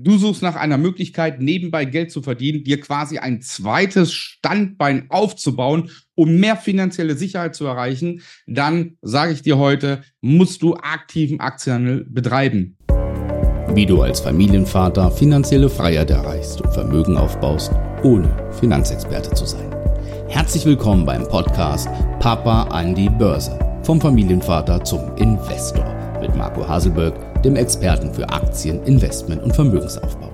Du suchst nach einer Möglichkeit, nebenbei Geld zu verdienen, dir quasi ein zweites Standbein aufzubauen, um mehr finanzielle Sicherheit zu erreichen, dann sage ich dir heute, musst du aktiven Aktienhandel betreiben. Wie du als Familienvater finanzielle Freiheit erreichst und Vermögen aufbaust, ohne Finanzexperte zu sein. Herzlich willkommen beim Podcast Papa an die Börse. Vom Familienvater zum Investor mit Marco Haselberg dem Experten für Aktien, Investment und Vermögensaufbau.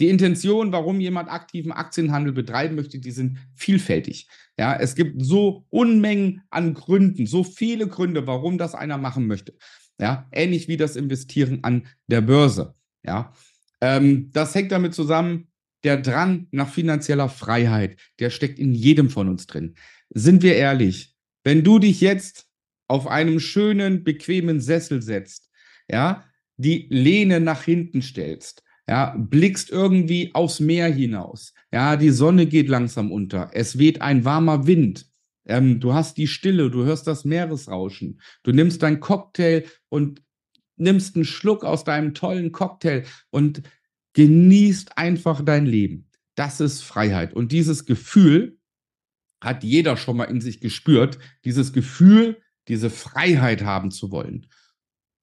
Die Intention, warum jemand aktiven Aktienhandel betreiben möchte, die sind vielfältig. Ja, es gibt so Unmengen an Gründen, so viele Gründe, warum das einer machen möchte. Ja, ähnlich wie das Investieren an der Börse. Ja, ähm, das hängt damit zusammen, der Drang nach finanzieller Freiheit, der steckt in jedem von uns drin. Sind wir ehrlich, wenn du dich jetzt auf einem schönen, bequemen Sessel setzt ja, die Lehne nach hinten stellst, ja, blickst irgendwie aufs Meer hinaus, ja, die Sonne geht langsam unter, es weht ein warmer Wind, ähm, du hast die Stille, du hörst das Meeresrauschen, du nimmst dein Cocktail und nimmst einen Schluck aus deinem tollen Cocktail und genießt einfach dein Leben. Das ist Freiheit. Und dieses Gefühl hat jeder schon mal in sich gespürt, dieses Gefühl, diese Freiheit haben zu wollen.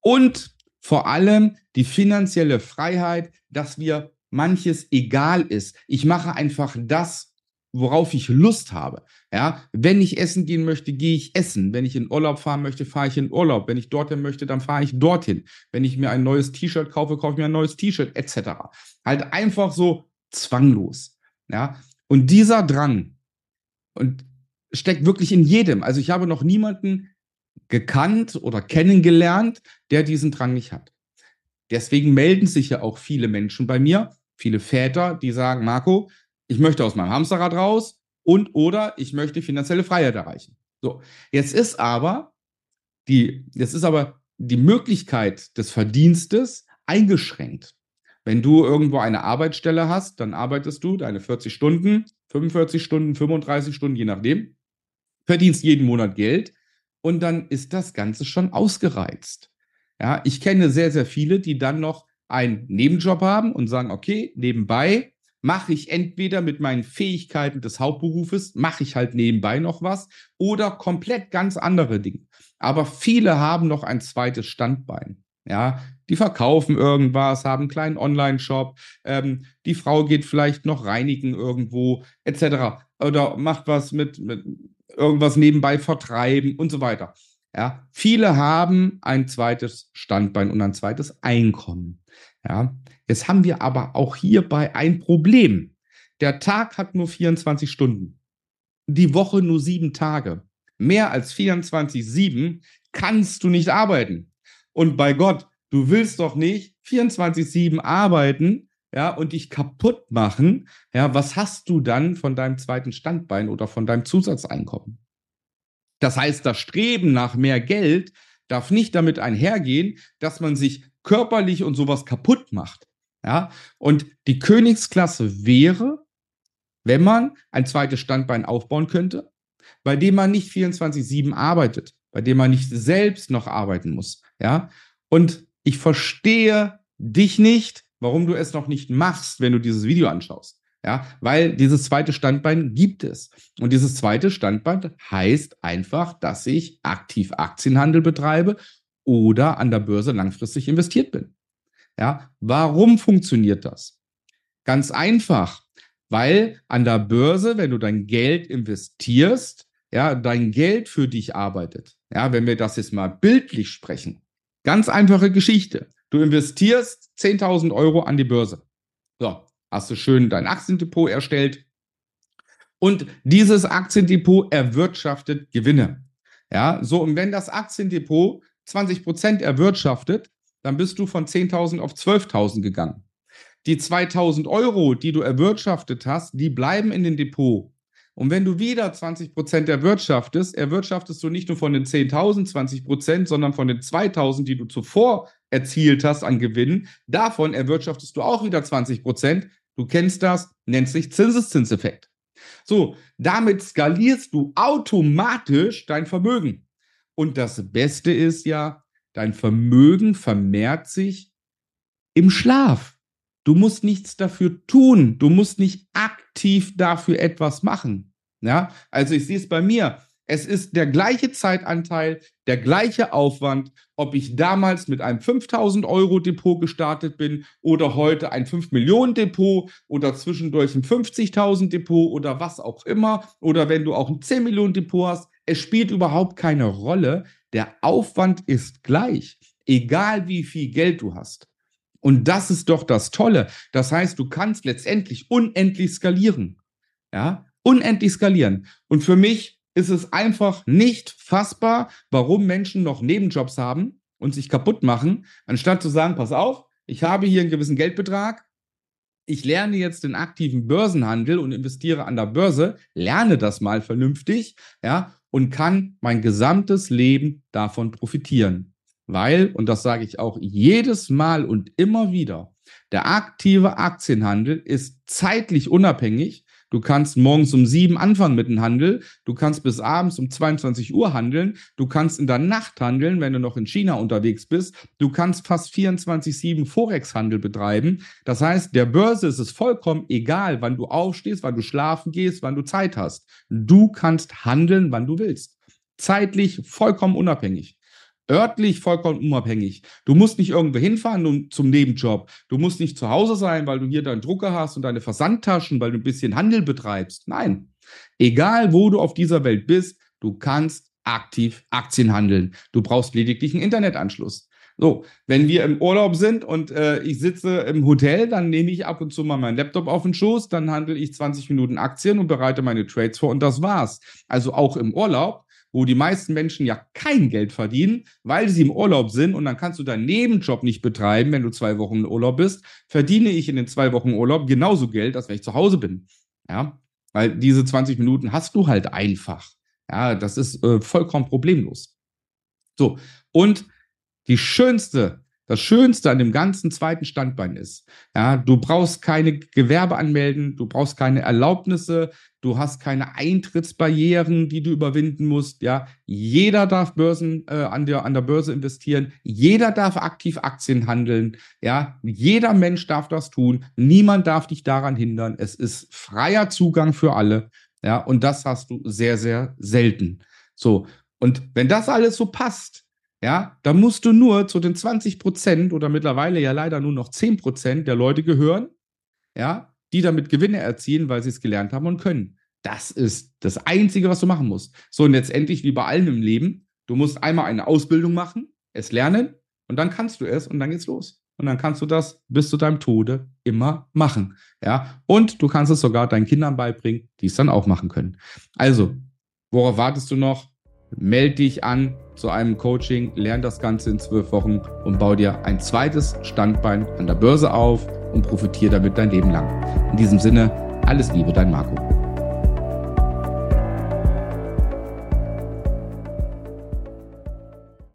Und vor allem die finanzielle Freiheit, dass mir manches egal ist. Ich mache einfach das, worauf ich Lust habe. Ja, wenn ich essen gehen möchte, gehe ich essen. Wenn ich in Urlaub fahren möchte, fahre ich in Urlaub. Wenn ich dorthin möchte, dann fahre ich dorthin. Wenn ich mir ein neues T-Shirt kaufe, kaufe ich mir ein neues T-Shirt, etc. Halt einfach so zwanglos. Ja, und dieser Drang und steckt wirklich in jedem. Also ich habe noch niemanden gekannt oder kennengelernt, der diesen Drang nicht hat. Deswegen melden sich ja auch viele Menschen bei mir, viele Väter, die sagen, Marco, ich möchte aus meinem Hamsterrad raus und oder ich möchte finanzielle Freiheit erreichen. So, jetzt ist aber die, jetzt ist aber die Möglichkeit des Verdienstes eingeschränkt. Wenn du irgendwo eine Arbeitsstelle hast, dann arbeitest du deine 40 Stunden, 45 Stunden, 35 Stunden, je nachdem, verdienst jeden Monat Geld und dann ist das Ganze schon ausgereizt. Ja, ich kenne sehr, sehr viele, die dann noch einen Nebenjob haben und sagen, okay, nebenbei mache ich entweder mit meinen Fähigkeiten des Hauptberufes, mache ich halt nebenbei noch was oder komplett ganz andere Dinge. Aber viele haben noch ein zweites Standbein. Ja, die verkaufen irgendwas, haben einen kleinen Online-Shop, ähm, die Frau geht vielleicht noch reinigen irgendwo, etc. Oder macht was mit, mit irgendwas nebenbei vertreiben und so weiter. Ja, viele haben ein zweites Standbein und ein zweites Einkommen. Ja, jetzt haben wir aber auch hierbei ein Problem. Der Tag hat nur 24 Stunden, die Woche nur sieben Tage. Mehr als 24-7 kannst du nicht arbeiten. Und bei Gott, du willst doch nicht 24-7 arbeiten, ja, und dich kaputt machen, ja, was hast du dann von deinem zweiten Standbein oder von deinem Zusatzeinkommen? Das heißt, das Streben nach mehr Geld darf nicht damit einhergehen, dass man sich körperlich und sowas kaputt macht. Ja, und die Königsklasse wäre, wenn man ein zweites Standbein aufbauen könnte, bei dem man nicht 24-7 arbeitet, bei dem man nicht selbst noch arbeiten muss. Ja, und ich verstehe dich nicht, warum du es noch nicht machst, wenn du dieses Video anschaust. Ja, weil dieses zweite Standbein gibt es. Und dieses zweite Standbein heißt einfach, dass ich aktiv Aktienhandel betreibe oder an der Börse langfristig investiert bin. Ja, warum funktioniert das? Ganz einfach, weil an der Börse, wenn du dein Geld investierst, ja, dein Geld für dich arbeitet. Ja, wenn wir das jetzt mal bildlich sprechen. Ganz einfache Geschichte. Du investierst 10.000 Euro an die Börse. So, hast du schön dein Aktiendepot erstellt. Und dieses Aktiendepot erwirtschaftet Gewinne. Ja, so, und wenn das Aktiendepot 20 Prozent erwirtschaftet, dann bist du von 10.000 auf 12.000 gegangen. Die 2.000 Euro, die du erwirtschaftet hast, die bleiben in dem Depot. Und wenn du wieder 20 Prozent erwirtschaftest, erwirtschaftest du nicht nur von den 10.000 20 Prozent, sondern von den 2.000, die du zuvor erzielt hast an Gewinnen. Davon erwirtschaftest du auch wieder 20 Prozent. Du kennst das, nennt sich Zinseszinseffekt. So, damit skalierst du automatisch dein Vermögen. Und das Beste ist ja, dein Vermögen vermehrt sich im Schlaf. Du musst nichts dafür tun. Du musst nicht aktiv dafür etwas machen. Ja, also ich sehe es bei mir. Es ist der gleiche Zeitanteil, der gleiche Aufwand, ob ich damals mit einem 5000 Euro Depot gestartet bin oder heute ein 5 Millionen Depot oder zwischendurch ein 50.000 Depot oder was auch immer oder wenn du auch ein 10 Millionen Depot hast. Es spielt überhaupt keine Rolle. Der Aufwand ist gleich, egal wie viel Geld du hast. Und das ist doch das Tolle. Das heißt, du kannst letztendlich unendlich skalieren. Ja, unendlich skalieren. Und für mich ist es einfach nicht fassbar, warum Menschen noch Nebenjobs haben und sich kaputt machen, anstatt zu sagen, pass auf, ich habe hier einen gewissen Geldbetrag, ich lerne jetzt den aktiven Börsenhandel und investiere an der Börse, lerne das mal vernünftig, ja, und kann mein gesamtes Leben davon profitieren. Weil, und das sage ich auch jedes Mal und immer wieder, der aktive Aktienhandel ist zeitlich unabhängig Du kannst morgens um sieben anfangen mit dem Handel. Du kannst bis abends um 22 Uhr handeln. Du kannst in der Nacht handeln, wenn du noch in China unterwegs bist. Du kannst fast 24-7 Forex-Handel betreiben. Das heißt, der Börse ist es vollkommen egal, wann du aufstehst, wann du schlafen gehst, wann du Zeit hast. Du kannst handeln, wann du willst. Zeitlich vollkommen unabhängig örtlich vollkommen unabhängig. Du musst nicht irgendwo hinfahren zum Nebenjob. Du musst nicht zu Hause sein, weil du hier deinen Drucker hast und deine Versandtaschen, weil du ein bisschen Handel betreibst. Nein. Egal, wo du auf dieser Welt bist, du kannst aktiv Aktien handeln. Du brauchst lediglich einen Internetanschluss. So, wenn wir im Urlaub sind und äh, ich sitze im Hotel, dann nehme ich ab und zu mal meinen Laptop auf den Schoß, dann handle ich 20 Minuten Aktien und bereite meine Trades vor und das war's. Also auch im Urlaub wo die meisten Menschen ja kein Geld verdienen, weil sie im Urlaub sind und dann kannst du deinen Nebenjob nicht betreiben, wenn du zwei Wochen im Urlaub bist, verdiene ich in den zwei Wochen Urlaub genauso Geld, als wenn ich zu Hause bin. Ja, weil diese 20 Minuten hast du halt einfach. Ja, das ist äh, vollkommen problemlos. So, und die schönste das Schönste an dem ganzen zweiten Standbein ist, ja, du brauchst keine Gewerbe anmelden, du brauchst keine Erlaubnisse, du hast keine Eintrittsbarrieren, die du überwinden musst, ja. Jeder darf Börsen äh, an der an der Börse investieren, jeder darf aktiv Aktien handeln, ja. Jeder Mensch darf das tun, niemand darf dich daran hindern. Es ist freier Zugang für alle, ja, und das hast du sehr sehr selten. So, und wenn das alles so passt, ja, da musst du nur zu den 20 Prozent oder mittlerweile ja leider nur noch 10 Prozent der Leute gehören, ja, die damit Gewinne erzielen, weil sie es gelernt haben und können. Das ist das Einzige, was du machen musst. So, und letztendlich wie bei allem im Leben, du musst einmal eine Ausbildung machen, es lernen und dann kannst du es und dann geht's los. Und dann kannst du das bis zu deinem Tode immer machen. Ja, und du kannst es sogar deinen Kindern beibringen, die es dann auch machen können. Also, worauf wartest du noch? Meld dich an zu einem Coaching, lern das Ganze in zwölf Wochen und bau dir ein zweites Standbein an der Börse auf und profitiere damit dein Leben lang. In diesem Sinne, alles Liebe, dein Marco.